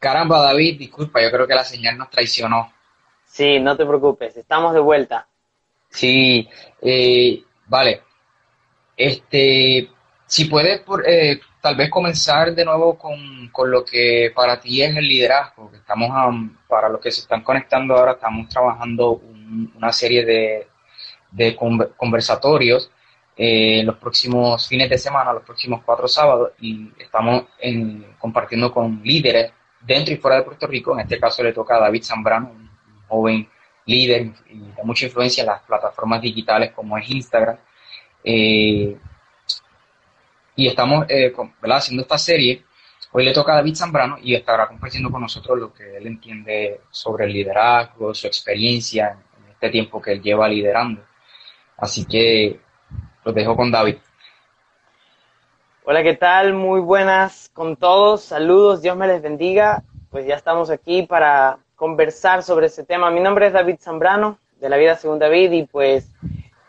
Caramba, David, disculpa, yo creo que la señal nos traicionó. Sí, no te preocupes, estamos de vuelta. Sí, eh, vale. Este, si puedes, por, eh, tal vez comenzar de nuevo con, lo que para ti es el liderazgo. Estamos, para los que se están conectando ahora, estamos trabajando una serie de, de conversatorios eh, los próximos fines de semana, los próximos cuatro sábados, y estamos en, compartiendo con líderes dentro y fuera de Puerto Rico. En este caso le toca a David Zambrano, un joven líder y de mucha influencia en las plataformas digitales como es Instagram. Eh, y estamos eh, haciendo esta serie. Hoy le toca a David Zambrano y estará compartiendo con nosotros lo que él entiende sobre el liderazgo, su experiencia en este tiempo que él lleva liderando. Así que los dejo con David. Hola, ¿qué tal? Muy buenas con todos. Saludos, Dios me les bendiga. Pues ya estamos aquí para conversar sobre este tema. Mi nombre es David Zambrano, de la vida según David, y pues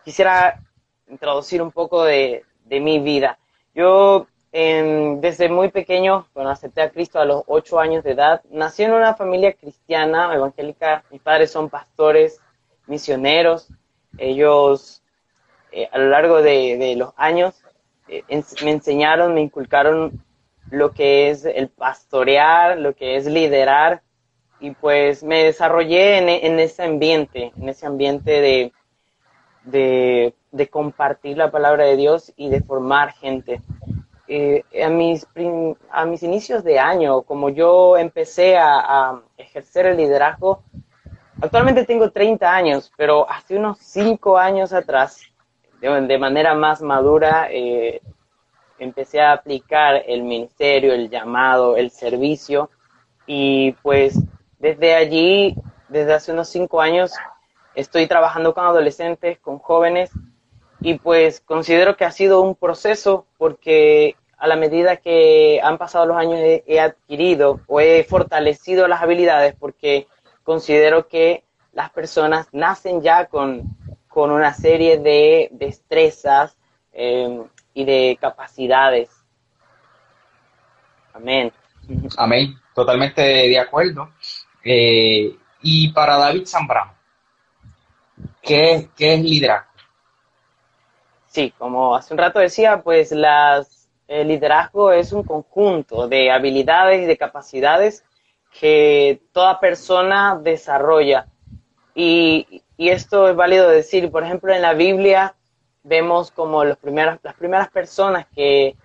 quisiera introducir un poco de, mi vida. Yo desde muy pequeño, cuando acepté a Cristo a los ocho años de edad, nací en una familia cristiana, evangélica. Mis padres son pastores, misioneros. Ellos, eh, a lo largo de los años, me enseñaron, me inculcaron lo que es el pastorear, lo que es liderar, y pues me desarrollé en, ese ambiente, en ese ambiente de, de, compartir la palabra de Dios y de formar gente. Eh, a, mis, a mis inicios de año, como yo empecé a, ejercer el liderazgo, actualmente tengo 30 años, pero hace unos 5 años atrás de, manera más madura, eh, empecé a aplicar el ministerio, el llamado, el servicio, y pues desde allí, desde hace unos cinco años, estoy trabajando con adolescentes, con jóvenes, y pues considero que ha sido un proceso porque a la medida que han pasado los años he, adquirido o he fortalecido las habilidades porque considero que las personas nacen ya con con una serie de destrezas em, y de capacidades. Amén. Amén, totalmente de acuerdo. Eh, y para David Zambrano, ¿qué, ¿qué, es liderazgo? Sí, como hace un rato decía, pues las, el liderazgo es un conjunto de habilidades y de capacidades que toda persona desarrolla. Y, y esto es válido decir, por ejemplo, en la Biblia vemos como los primeros, las primeras personas que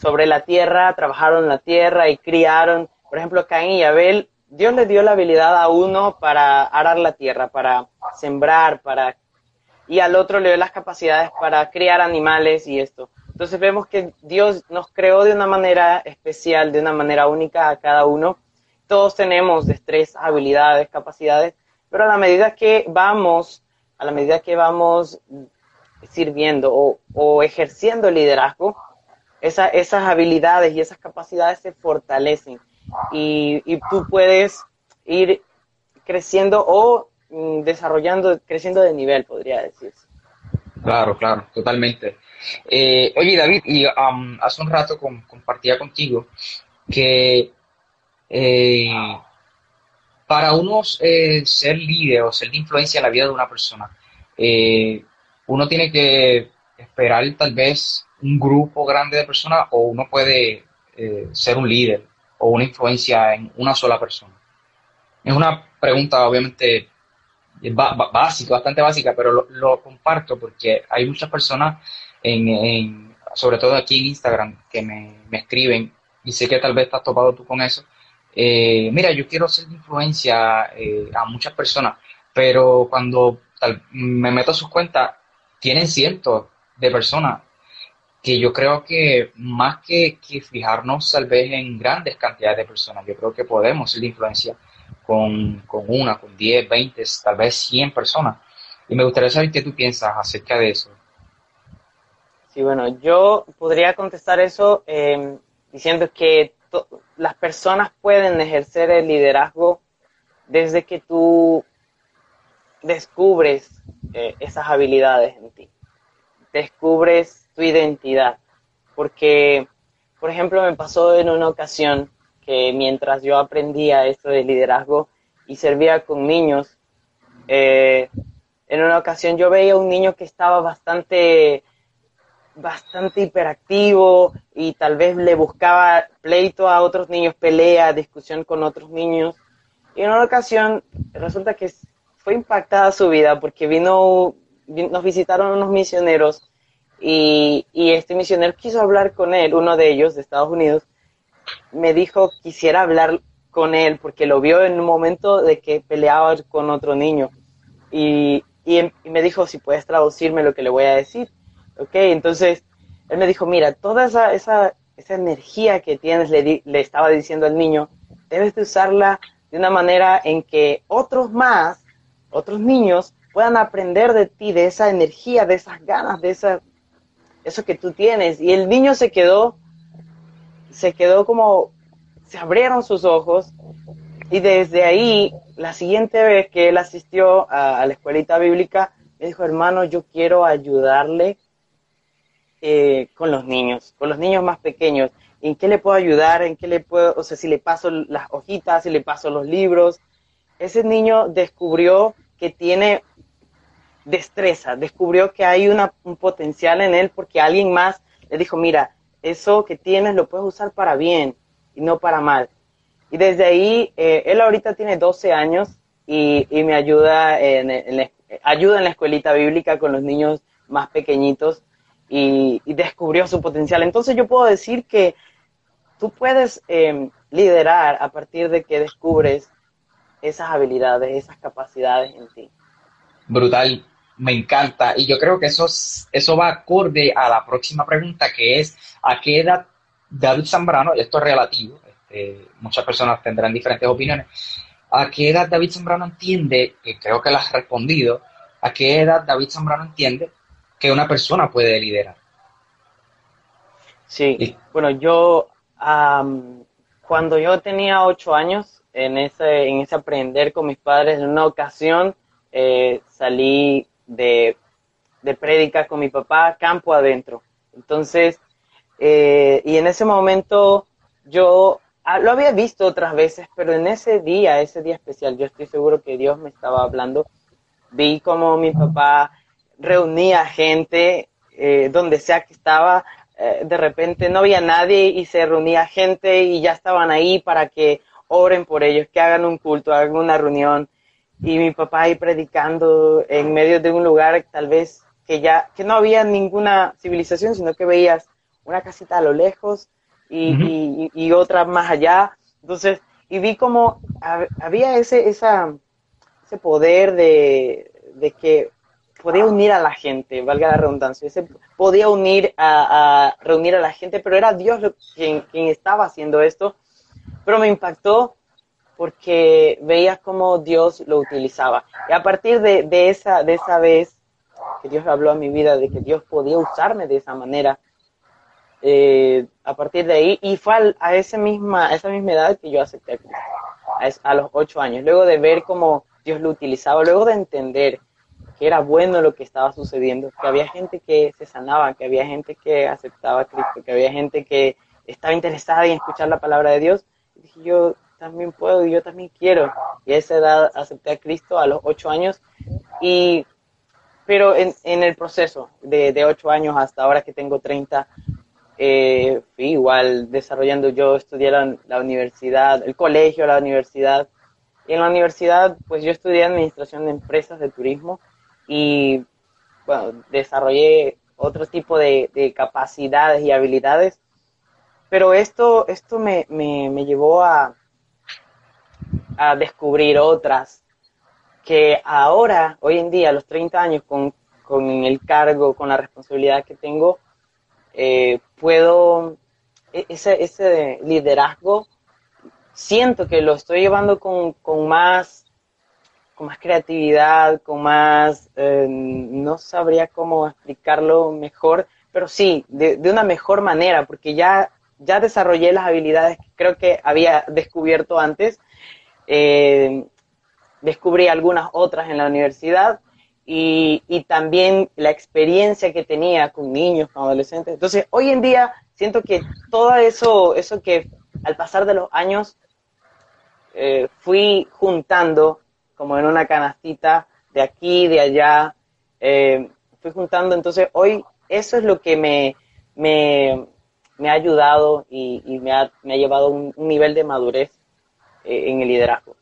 sobre la tierra trabajaron la tierra y criaron, por ejemplo, Caín y Abel, Dios le dio la habilidad a uno para arar la tierra, para sembrar, para y al otro le dio las capacidades para criar animales y esto. Entonces vemos que Dios nos creó de una manera especial, de una manera única a cada uno. Todos tenemos destrezas, habilidades, capacidades, pero a la medida que vamos, a la medida que vamos sirviendo o, ejerciendo liderazgo, esas habilidades y esas capacidades se fortalecen y, tú puedes ir creciendo o mm, desarrollando, creciendo de nivel, podría decirse. Claro, claro, totalmente. Eh, oye, David, y um, hace un rato compartía contigo que eh, para uno eh, ser líder o ser de influencia en la vida de una persona, eh, uno tiene que esperar tal vez un grupo grande de personas o uno puede eh, ser un líder o una influencia en una sola persona. Es una pregunta obviamente básica, bastante básica, pero lo, comparto porque hay muchas personas, en, sobre todo aquí en Instagram, que me, me escriben y sé que tal vez estás topado tú con eso, eh, mira, yo quiero ser de influencia eh, a muchas personas, pero cuando me meto a sus cuentas, tienen cientos de personas que yo creo que más que, fijarnos tal vez en grandes cantidades de personas, yo creo que podemos ser de influencia con, con una, con 10, 20, tal vez 100 personas. Y me gustaría saber qué tú piensas acerca de eso. Sí, bueno, yo podría contestar eso em, diciendo que las personas pueden ejercer el liderazgo desde que tú descubres eh, esas habilidades en ti, descubres tu identidad. Porque, por ejemplo, me pasó en una ocasión que mientras yo aprendía esto de liderazgo y servía con niños, eh, en una ocasión yo veía un niño que estaba bastante bastante hiperactivo y tal vez le buscaba pleito a otros niños, pelea, discusión con otros niños. Y en una ocasión resulta que fue impactada su vida porque vino, nos visitaron unos misioneros y, y este misionero quiso hablar con él, uno de ellos de Estados Unidos, me dijo quisiera hablar con él porque lo vio en un momento de que peleaba con otro niño y, y, me dijo si puedes traducirme lo que le voy a decir. Ok, entonces él me dijo, mira, toda esa, esa, esa energía que tienes, le, le estaba diciendo al niño, debes de usarla de una manera en que otros más, otros niños, puedan aprender de ti, de esa energía, de esas ganas, de esa, eso que tú tienes. Y el niño se quedó, se quedó como, se abrieron sus ojos y desde ahí, la siguiente vez que él asistió a, a la escuelita bíblica, me dijo, hermano, yo quiero ayudarle eh, con los niños, con los niños más pequeños. ¿En qué le puedo ayudar? ¿En qué le puedo, o sea, si le paso las hojitas, si le paso los libros? Ese niño descubrió que tiene destreza, descubrió que hay un potencial en él porque alguien más le dijo, mira, eso que tienes lo puedes usar para bien y no para mal. Y desde ahí, eh, él ahorita tiene 12 años y, me ayuda ayuda en la escuelita bíblica con los niños más pequeñitos y, descubrió su potencial. Entonces yo puedo decir que tú puedes em, liderar a partir de que descubres esas habilidades, esas capacidades en ti. Brutal, me encanta. Y yo creo que eso, eso va acorde a la próxima pregunta, que es, ¿a qué edad David Zambrano, esto es relativo, este, muchas personas tendrán diferentes opiniones, ¿a qué edad David Zambrano entiende, que creo que la has respondido, a qué edad David Zambrano entiende que una persona puede liderar. Sí, bueno, yo cuando yo tenía ocho años, en ese, en ese aprender con mis padres, en una ocasión eh, salí de, de prédica con mi papá campo adentro. Entonces, eh, y en ese momento yo ah, lo había visto otras veces, pero en ese día, ese día especial, yo estoy seguro que Dios me estaba hablando. Vi como mi papá reunía gente eh, donde sea que estaba, eh, de repente no había nadie y se reunía gente y ya estaban ahí para que oren por ellos, que hagan un culto, hagan una reunión. Y mi papá ahí predicando en medio de un lugar tal vez que ya, que no había ninguna civilización, sino que veías una casita a lo lejos y, y, otra más allá. Entonces, y vi como había ese, esa, ese poder de, de que podía unir a la gente, valga la redundancia, podía unir a, reunir a la gente, pero era Dios quien, quien estaba haciendo esto. Pero me impactó porque veía cómo Dios lo utilizaba. Y a partir de, de, esa, de esa vez que Dios habló a mi vida, de que Dios podía usarme de esa manera, eh, a partir de ahí, y fue a, esa, misma, a esa misma edad que yo acepté a, a los ocho años, luego de ver cómo Dios lo utilizaba, luego de entender que era bueno lo que estaba sucediendo, que había gente que se sanaba, que había gente que aceptaba a Cristo, que había gente que estaba interesada en escuchar la palabra de Dios. Y dije, yo también puedo y yo también quiero. Y a esa edad acepté a Cristo a los ocho años. Y, pero en, en el proceso de, de, ocho años hasta ahora que tengo 30, eh, fui igual desarrollando, yo estudié la, la universidad, el colegio, la universidad. Y en la universidad, pues yo estudié administración de empresas de turismo y bueno, desarrollé otro tipo de, capacidades y habilidades, pero esto, esto me, me, llevó a, a descubrir otras que ahora, hoy en día, a los 30 años, con, con el cargo, con la responsabilidad que tengo, eh, puedo, e-, ese, ese liderazgo, siento que lo estoy llevando con, con más con más creatividad, con más, eh, no sabría cómo explicarlo mejor, pero sí, de, una mejor manera, porque ya, ya desarrollé las habilidades que creo que había descubierto antes, eh, descubrí algunas otras en la universidad y, y, también la experiencia que tenía con niños, con adolescentes. Entonces, hoy en día siento que todo eso, eso que al pasar de los años eh, fui juntando como en una canastita de aquí, de allá, eh, fui juntando, entonces hoy eso es lo que me, me, me ha ayudado y, y me, ha, me, ha, llevado a un, un, nivel de madurez eh, en el liderazgo.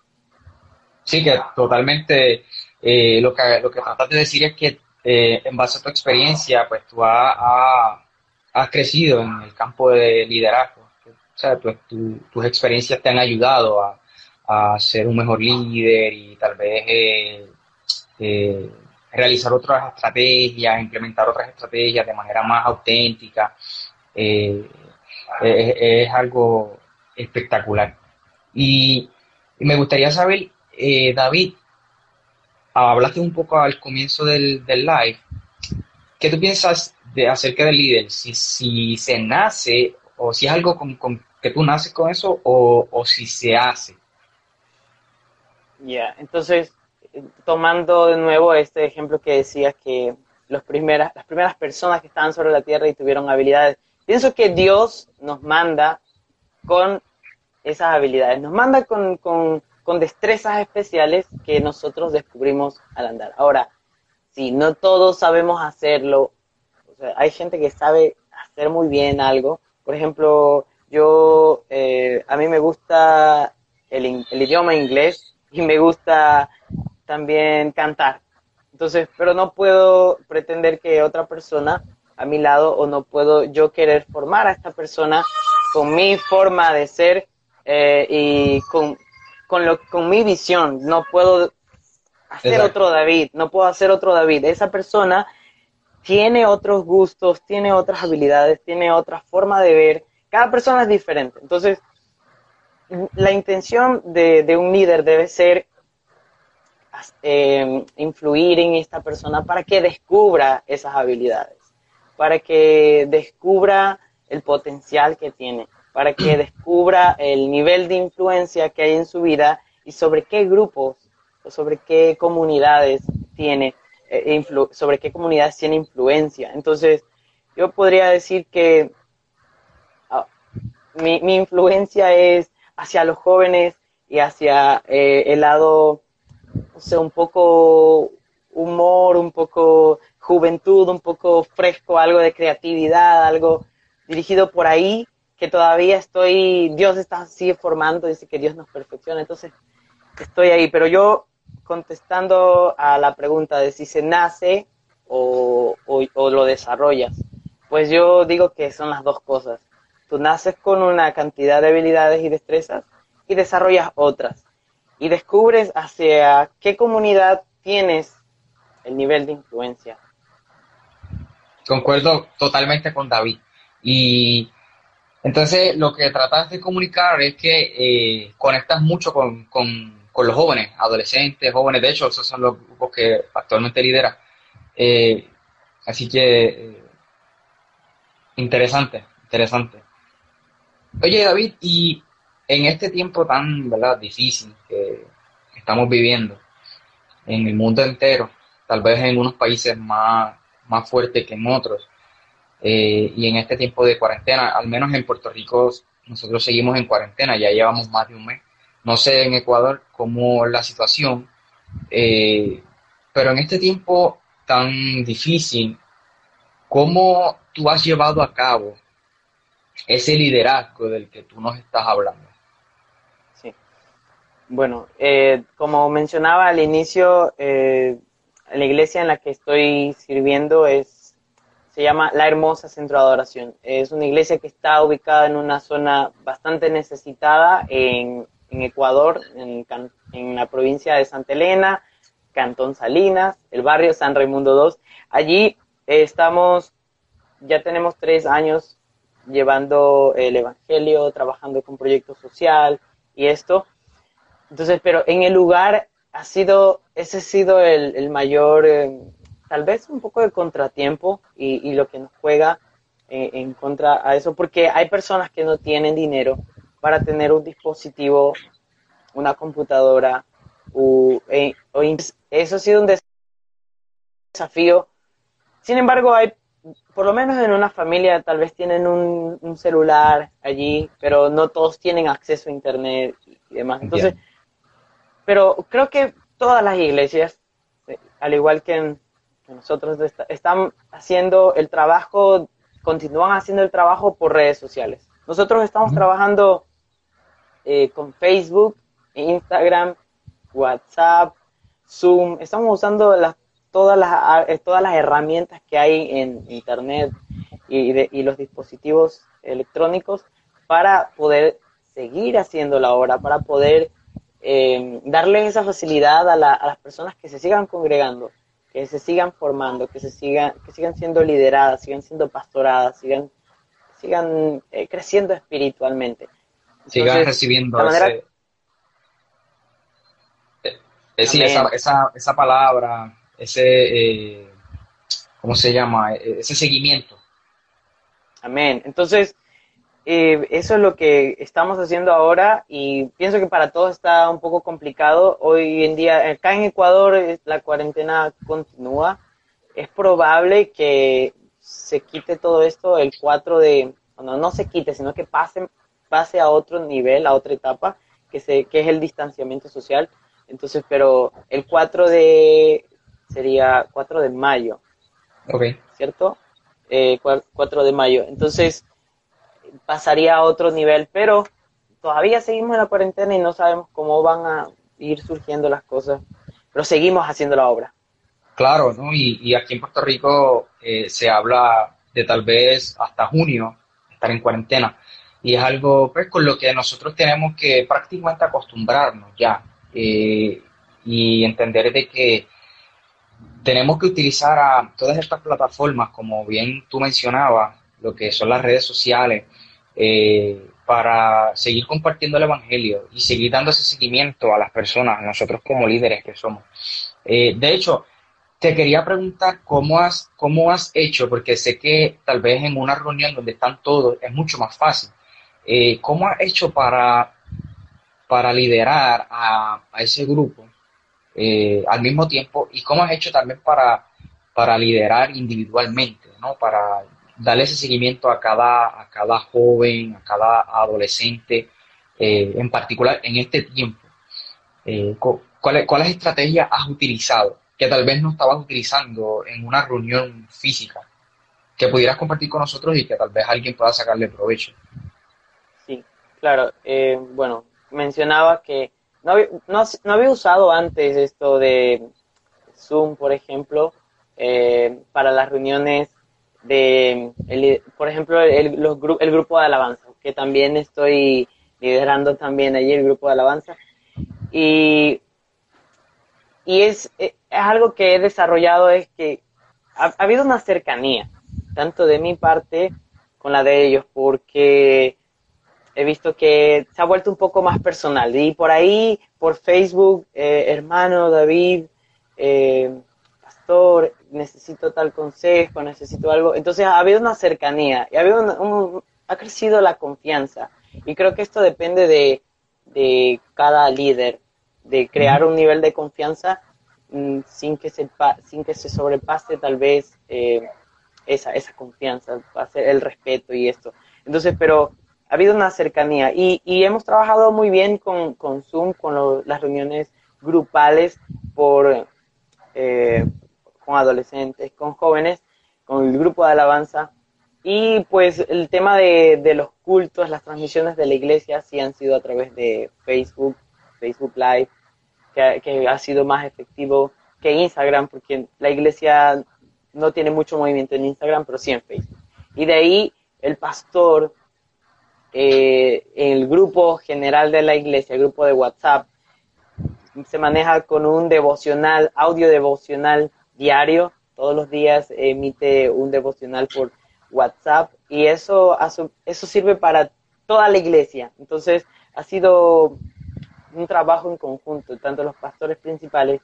Sí, que totalmente eh, lo, que, lo que tratas de decir es que eh, en base a tu experiencia, pues tú has, has, crecido en el campo de liderazgo. O sea, pues tu, tus experiencias te han ayudado a, a ser un mejor líder y tal vez eh, eh, realizar otras estrategias, implementar otras estrategias de manera más auténtica. Eh, es, algo espectacular. Y, y, me gustaría saber, eh, David, hablaste un poco al comienzo del, del, live, ¿qué tú piensas de acerca del líder? Si, si se nace o si es algo con, con que tú naces con eso o, o si se hace. Ya, yeah. entonces, tomando de nuevo este ejemplo que decías que los primeras, las primeras personas que estaban sobre la tierra y tuvieron habilidades, pienso que Dios nos manda con esas habilidades, nos manda con, con, con destrezas especiales que nosotros descubrimos al andar. Ahora, si no todos sabemos hacerlo, o sea, hay gente que sabe hacer muy bien algo, por ejemplo, yo, eh, a mí me gusta el, el idioma inglés, y me gusta también cantar. Entonces, pero no puedo pretender que otra persona a mi lado o no puedo yo querer formar a esta persona con mi forma de ser eh, y con, con, lo, con mi visión. No puedo hacer Exacto. otro David, no puedo hacer otro David. Esa persona tiene otros gustos, tiene otras habilidades, tiene otra forma de ver. Cada persona es diferente. Entonces, la intención de, de un líder debe ser eh, influir en esta persona para que descubra esas habilidades, para que descubra el potencial que tiene, para que descubra el nivel de influencia que hay en su vida y sobre qué grupos o sobre qué comunidades tiene, eh, sobre qué comunidades tiene influencia. Entonces, yo podría decir que uh, mi, mi influencia es hacia los jóvenes y hacia eh, el lado, no sé, un poco humor, un poco juventud, un poco fresco, algo de creatividad, algo dirigido por ahí, que todavía estoy, Dios está sigue formando, dice que Dios nos perfecciona, entonces estoy ahí, pero yo contestando a la pregunta de si se nace o, o, o lo desarrollas, pues yo digo que son las dos cosas. Tú naces con una cantidad de habilidades y destrezas y desarrollas otras. Y descubres hacia qué comunidad tienes el nivel de influencia. Concuerdo totalmente con David. Y entonces lo que tratas de comunicar es que eh, conectas mucho con, con, con, los jóvenes, adolescentes, jóvenes. De hecho, esos son los grupos que actualmente lidera. Eh, así que eh, interesante, interesante. Oye, David, y en este tiempo tan ¿verdad? difícil que estamos viviendo en el mundo entero, tal vez en unos países más, más fuertes que en otros, eh, y en este tiempo de cuarentena, al menos en Puerto Rico, nosotros seguimos en cuarentena, ya llevamos más de un mes. No sé en Ecuador cómo la situación, eh, pero en este tiempo tan difícil, ¿cómo tú has llevado a cabo ese liderazgo del que tú nos estás hablando. Sí. Bueno, eh, como mencionaba al inicio, eh, la iglesia en la que estoy sirviendo es, se llama La Hermosa Centro de Adoración. Es una iglesia que está ubicada en una zona bastante necesitada en, en Ecuador, en, en la provincia de Santa Elena, Cantón Salinas, el barrio San Raimundo II. Allí estamos ya tenemos tres años llevando el Evangelio, trabajando con proyectos social y esto. Entonces, pero en el lugar ha sido, ese ha sido el, mayor, eh, tal vez un poco de contratiempo y, lo que nos juega eh, en contra a eso, porque hay personas que no tienen dinero para tener un dispositivo, una computadora, o, eh, eso ha sido un desafío. Sin embargo, hay, por lo menos en una familia, tal vez tienen un, celular allí, pero no todos tienen acceso a Internet y demás. Entonces, pero creo que todas las iglesias, eh, al igual que, nosotros, están haciendo el trabajo, continúan haciendo el trabajo por redes sociales. Nosotros estamos trabajando eh, con Facebook, Instagram, WhatsApp, Zoom, estamos usando las, todas, las, eh, todas las herramientas que hay en Internet y, los dispositivos electrónicos para poder seguir haciendo la obra, para poder eh, darle esa facilidad a, las personas que se sigan congregando, que se sigan formando, que se sigan, que sigan siendo lideradas, sigan siendo pastoradas, sigan, sigan eh, creciendo espiritualmente. sigan recibiendo Sí, esa, esa, esa, palabra, ese, eh, ¿cómo se llama? E, ese seguimiento. Amén. Entonces, eh, eso es lo que estamos haciendo ahora y pienso que para todos está un poco complicado. Hoy en día, acá en Ecuador, la cuarentena continúa. Es probable que se quite todo esto el 4 de, bueno, no se quite, sino que pase, pase a otro nivel, a otra etapa, que, se, que es el distanciamiento social. Entonces, pero el 4 de, sería 4 de mayo. Ok. ¿Cierto? Eh, 4 de mayo. Entonces, pasaría a otro nivel, pero todavía seguimos en la cuarentena y no sabemos cómo van a ir surgiendo las cosas, pero seguimos haciendo la obra. Claro, ¿no? Y, y aquí en Puerto Rico eh, se habla de tal vez hasta junio estar en cuarentena. Y es algo pues, con lo que nosotros tenemos que prácticamente acostumbrarnos ya. Eh, y entender de que tenemos que utilizar a todas estas plataformas, como bien tú mencionabas, lo que son las redes sociales, eh, para seguir compartiendo el Evangelio y seguir dando ese seguimiento a las personas, nosotros como líderes que somos. Eh, de hecho, te quería preguntar cómo has, cómo has hecho, porque sé que tal vez en una reunión donde están todos es mucho más fácil. ¿Cómo has hecho para para liderar a, ese grupo eh, al mismo tiempo y cómo has hecho también para, para liderar individualmente, ¿no? Para darle ese seguimiento a cada, a cada joven, a cada adolescente, eh, en particular en este tiempo. Eh, ¿cuáles, ¿Cuáles estrategias has utilizado que tal vez no estabas utilizando en una reunión física? Que pudieras compartir con nosotros y que tal vez alguien pueda sacarle provecho. Sí, claro. bueno, mencionaba que no había, no, había usado antes esto de Zoom, por ejemplo, eh, para las reuniones de, por ejemplo, el, los, el grupo de alabanza, que también estoy liderando también allí el grupo de alabanza. Y, y es, es algo que he desarrollado, es que ha, ha habido una cercanía, tanto de mi parte con la de ellos, porque he visto que se ha vuelto un poco más personal. Y por ahí, por Facebook, eh, hermano David, eh, pastor, necesito tal consejo, necesito algo. Entonces ha habido una cercanía y ha, habido ha crecido la confianza. Y creo que esto depende de, de cada líder, de crear un nivel de confianza mm, sin, que se, sin que se sobrepase tal vez eh, esa, esa confianza, el respeto y esto. Entonces, pero ha habido una cercanía y, hemos trabajado muy bien con, con Zoom, con las reuniones grupales por, eh, con adolescentes, con jóvenes, con el grupo de alabanza. Y pues el tema de, de, los cultos, las transmisiones de la iglesia sí han sido a través de Facebook, Facebook Live, que, que ha sido más efectivo que Instagram, porque la iglesia no tiene mucho movimiento en Instagram, pero sí en Facebook. Y de ahí el pastor eh, el grupo general de la iglesia, el grupo de WhatsApp, se maneja con un devocional, audio devocional diario. Todos los días emite un devocional por, WhatsApp y eso, eso sirve para toda la iglesia. Entonces ha sido un trabajo en conjunto, tanto los pastores principales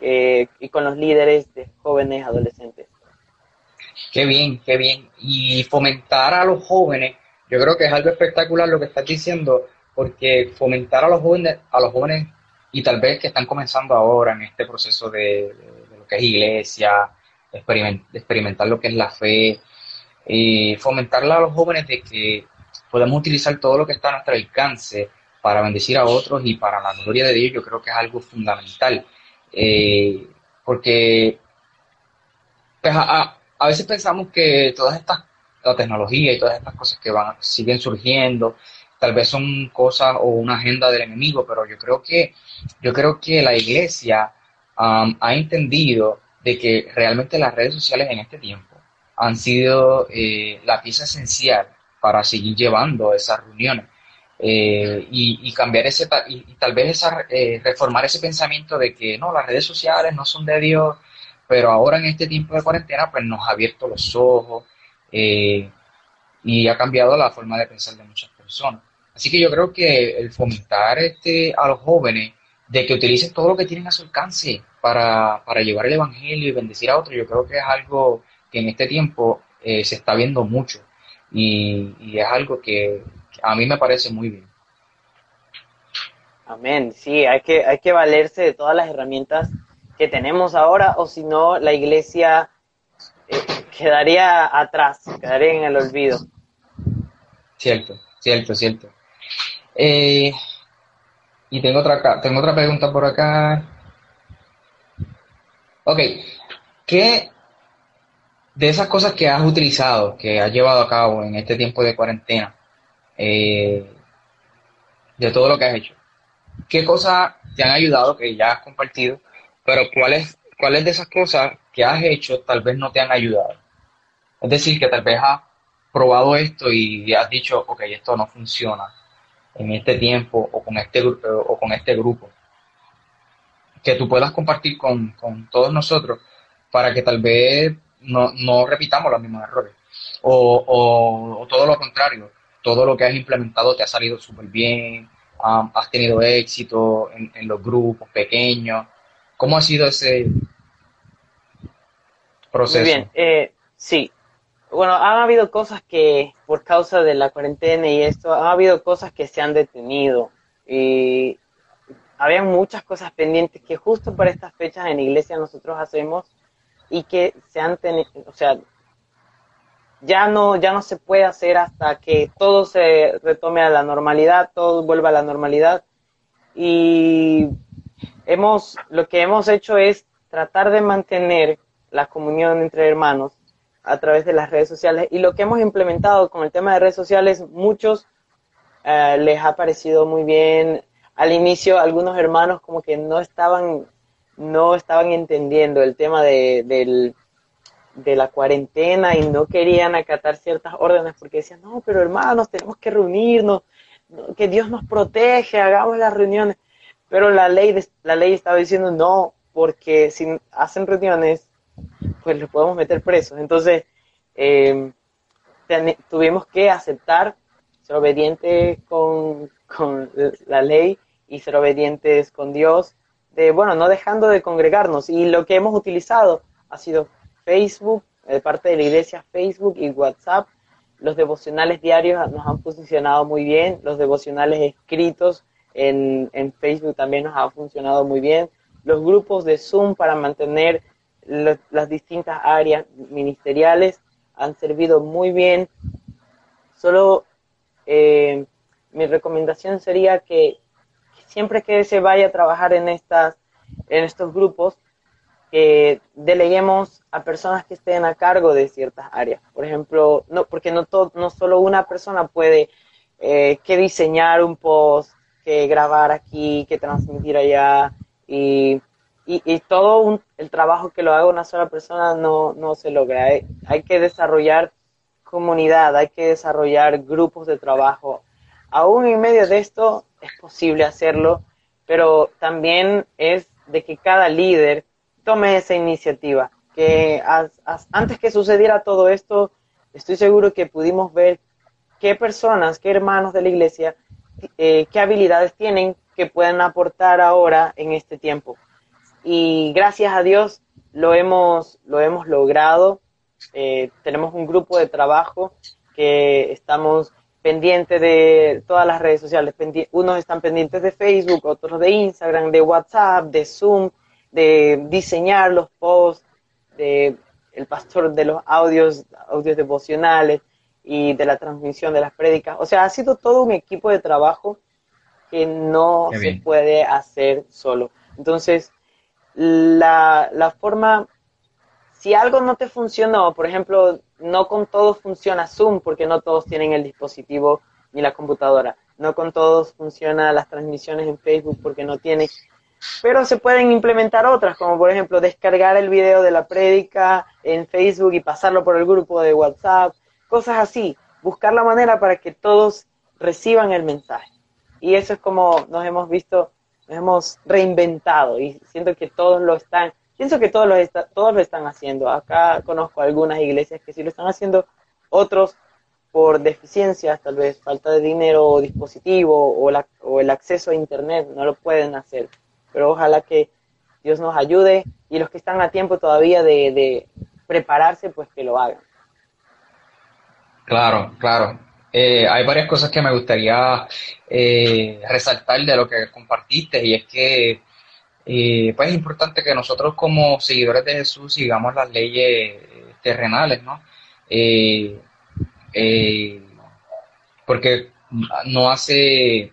eh, y con los líderes de jóvenes adolescentes. Qué bien, qué bien. Y fomentar a los jóvenes, yo creo que es algo espectacular lo que estás diciendo, porque fomentar a los jóvenes, a los jóvenes y tal vez que están comenzando ahora en este proceso de, lo que es iglesia, experimentar lo que es la fe, fomentarle a los jóvenes de que podemos utilizar todo lo que está a nuestro alcance para bendecir a otros y para la gloria de Dios, yo creo que es algo fundamental. Eh, porque pues, a, a, veces pensamos que todas estas, la tecnología y todas estas cosas que van, siguen surgiendo, tal vez son cosas o una agenda del enemigo, pero yo creo que, yo creo que la iglesia ha entendido de que realmente las redes sociales en este tiempo han sido eh, la pieza esencial para seguir llevando esas reuniones. Eh, y, cambiar ese, y, tal vez esa, eh, reformar ese pensamiento de que no, las redes sociales no son de Dios, pero ahora en este tiempo de cuarentena pues nos ha abierto los ojos eh, y ha cambiado la forma de pensar de muchas personas. Así que yo creo que el fomentar este, a los jóvenes de que utilicen todo lo que tienen a su alcance para, para llevar el Evangelio y bendecir a otros, yo creo que es algo que en este tiempo se está viendo mucho y, es algo que, a mí me parece muy bien. Amén, sí, hay que, hay que valerse de todas las herramientas que tenemos ahora, o si no, la iglesia eh, quedaría atrás, quedaría en el olvido. Cierto, cierto, cierto. Eh, y tengo otra, tengo otra pregunta por acá. Ok, ¿qué de esas cosas que has utilizado, que has llevado a cabo en este tiempo de cuarentena, eh, de todo lo que has hecho. ¿Qué cosas te han ayudado que ya has compartido? Pero ¿cuáles, cuáles de esas cosas que has hecho tal vez no te han ayudado? Es decir, que tal vez has probado esto y has dicho, ok, esto no funciona en este tiempo o con este, o con este grupo. Que tú puedas compartir con, todos nosotros para que tal vez no, no repitamos los mismos errores. O, o todo lo contrario, todo lo que has implementado te ha salido súper bien, has tenido éxito en, los grupos pequeños. ¿Cómo ha sido ese proceso? Muy bien, eh, sí. Bueno, han habido cosas que por causa de la cuarentena y esto, han habido cosas que se han detenido y había muchas cosas pendientes que justo para estas fechas en iglesia nosotros hacemos y que se han tenido, o sea, ya no, ya no se puede hacer hasta que todo se retome a la normalidad, todo vuelva a la normalidad. Y hemos, lo que hemos hecho es tratar de mantener la comunión entre hermanos a través de las redes sociales. Y lo que hemos implementado con el tema de redes sociales, muchos eh, les ha parecido muy bien. Al inicio, algunos hermanos como que no estaban, no estaban entendiendo el tema de, del, de la cuarentena y no querían acatar ciertas órdenes porque decían, no, pero hermanos, tenemos que reunirnos, que Dios nos protege, hagamos las reuniones. Pero la ley, la ley estaba diciendo no, porque si hacen reuniones, pues los podemos meter presos. Entonces, em, tuvimos que aceptar ser obedientes con, con la ley y ser obedientes con Dios, de, bueno, no dejando de congregarnos. Y lo que hemos utilizado ha sido Facebook, de parte de la iglesia Facebook y WhatsApp. Los devocionales diarios nos han funcionado muy bien, los devocionales escritos en, Facebook también nos han funcionado muy bien. Los grupos de Zoom para mantener las distintas áreas ministeriales han servido muy bien. Solo eh, mi recomendación sería que, siempre que se vaya a trabajar en, estas, en estos grupos, que deleguemos a personas que estén a cargo de ciertas áreas. Por ejemplo, no, porque no, no solo una persona puede eh, que diseñar un post, que grabar aquí, que transmitir allá, y, y, todo el trabajo que lo haga una sola persona no, no se logra. Hay, que desarrollar comunidad, hay que desarrollar grupos de trabajo. Aún en medio de esto es posible hacerlo, pero también es de que cada líder tome esa iniciativa, que antes que sucediera todo esto, estoy seguro que pudimos ver qué personas, qué hermanos de la iglesia, eh, qué habilidades tienen que puedan aportar ahora en este tiempo. Y gracias a Dios lo hemos, lo hemos logrado. Eh, tenemos un grupo de trabajo que estamos pendientes de todas las redes sociales. Unos están pendientes de Facebook, otros de Instagram, de WhatsApp, de Zoom, de diseñar los posts, de el pastor de los audios, audios devocionales y de la transmisión de las prédicas. O sea, ha sido todo un equipo de trabajo que no se puede hacer solo. Entonces, la, la forma, si algo no te funciona, por ejemplo, no con todos funciona Zoom, porque no todos tienen el dispositivo ni la computadora. No con todos funciona las transmisiones en Facebook porque no tienen. Pero se pueden implementar otras, como por ejemplo descargar el video de la prédica en Facebook y pasarlo por el grupo de WhatsApp, cosas así. Buscar la manera para que todos reciban el mensaje. Y eso es como nos hemos visto, nos hemos reinventado y siento que todos lo están Pienso que todos lo, todos lo están haciendo. Acá conozco algunas iglesias que sí lo están haciendo, otros por deficiencias, tal vez falta de dinero o dispositivo o, el acceso a Internet, no lo pueden hacer. Pero ojalá que Dios nos ayude y los que están a tiempo todavía de prepararse, pues que lo hagan. Claro, claro. Eh, hay varias cosas que me gustaría eh, resaltar de lo que compartiste y es que y pues es importante que nosotros como seguidores de Jesús sigamos las leyes terrenales, ¿no? Eh, eh, porque no hace,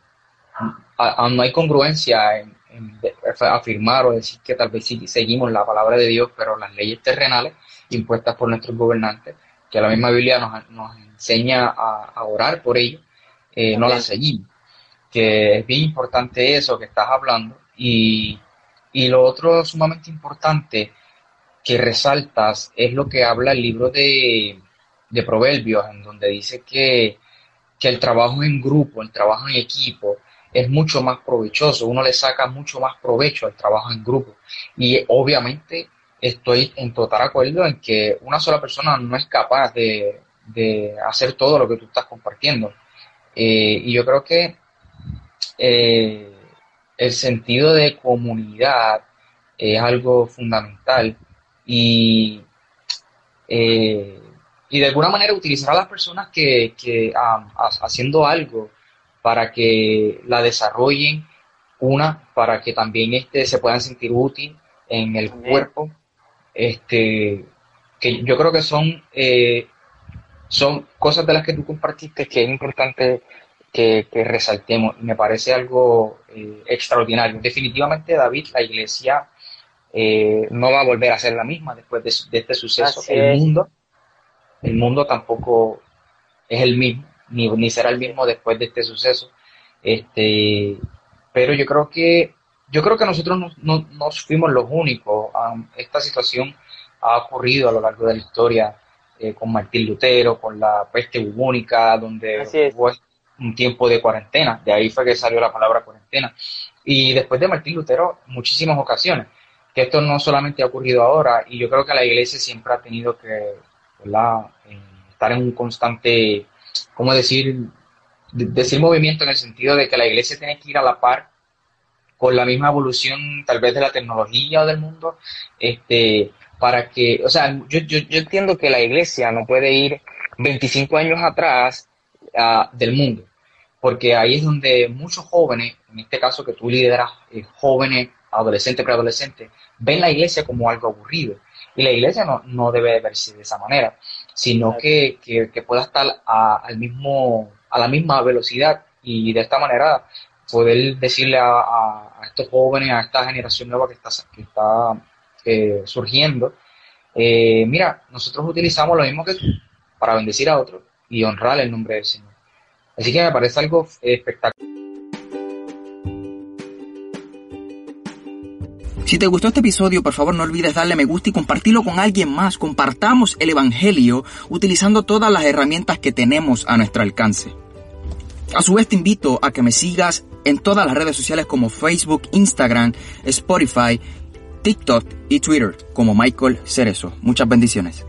no hay congruencia en, afirmar o decir que tal vez sí seguimos la palabra de Dios, pero las leyes terrenales impuestas por nuestros gobernantes, que la misma Biblia nos, enseña a, orar por ello, eh, no las seguimos. Que es bien importante eso que estás hablando y y lo otro sumamente importante que resaltas es lo que habla el libro de, Proverbios, en donde dice que, el trabajo en grupo, el trabajo en equipo, es mucho más provechoso, uno le saca mucho más provecho al trabajo en grupo. Y obviamente estoy en total acuerdo en que una sola persona no es capaz de, hacer todo lo que tú estás compartiendo. Eh, y yo creo que eh, el sentido de comunidad es algo fundamental y, eh, y de alguna manera utilizar a las personas que, que haciendo algo para que la desarrollen, una, para que también este, se puedan sentir útil en el cuerpo, este, que yo creo que son, eh, son cosas de las que tú compartiste que es importante que, resaltemos. Me parece algo eh, extraordinario. Definitivamente, David, la iglesia eh, no va a volver a ser la misma después de, este suceso. el mundo, el mundo tampoco es el mismo, ni, ni será el mismo después de este suceso. Este, pero yo creo que yo creo que nosotros no, nos fuimos los únicos. esta situación ha ocurrido a lo largo de la historia eh, con Martín Lutero, con la peste bubónica, donde hubo un tiempo de cuarentena, de ahí fue que salió la palabra cuarentena. Y después de Martín Lutero, muchísimas ocasiones, que esto no solamente ha ocurrido ahora, y yo creo que la iglesia siempre ha tenido que eh, estar en un constante, ¿cómo decir? decir movimiento en el sentido de que la iglesia tiene que ir a la par con la misma evolución tal vez de la tecnología o del mundo, este, para que, o sea, yo, yo, yo entiendo que la iglesia no puede ir 25 años atrás del mundo, porque ahí es donde muchos jóvenes, en este caso que tú lideras, eh, jóvenes, adolescentes, preadolescentes, ven la iglesia como algo aburrido. Y la iglesia no, no debe verse de esa manera, sino que, que, pueda estar a, al mismo, a la misma velocidad y de esta manera poder decirle a, estos jóvenes, a esta generación nueva que está, eh, surgiendo, eh, mira, nosotros utilizamos lo mismo que tú para bendecir a otros y honrar el nombre del Señor. Así que me parece algo espectacular. Si te gustó este episodio, por favor no olvides darle me gusta y compartirlo con alguien más. Compartamos el Evangelio utilizando todas las herramientas que tenemos a nuestro alcance. A su vez te invito a que me sigas en todas las redes sociales como Facebook, Instagram, Spotify, TikTok y Twitter como Michael Cerezo. Muchas bendiciones.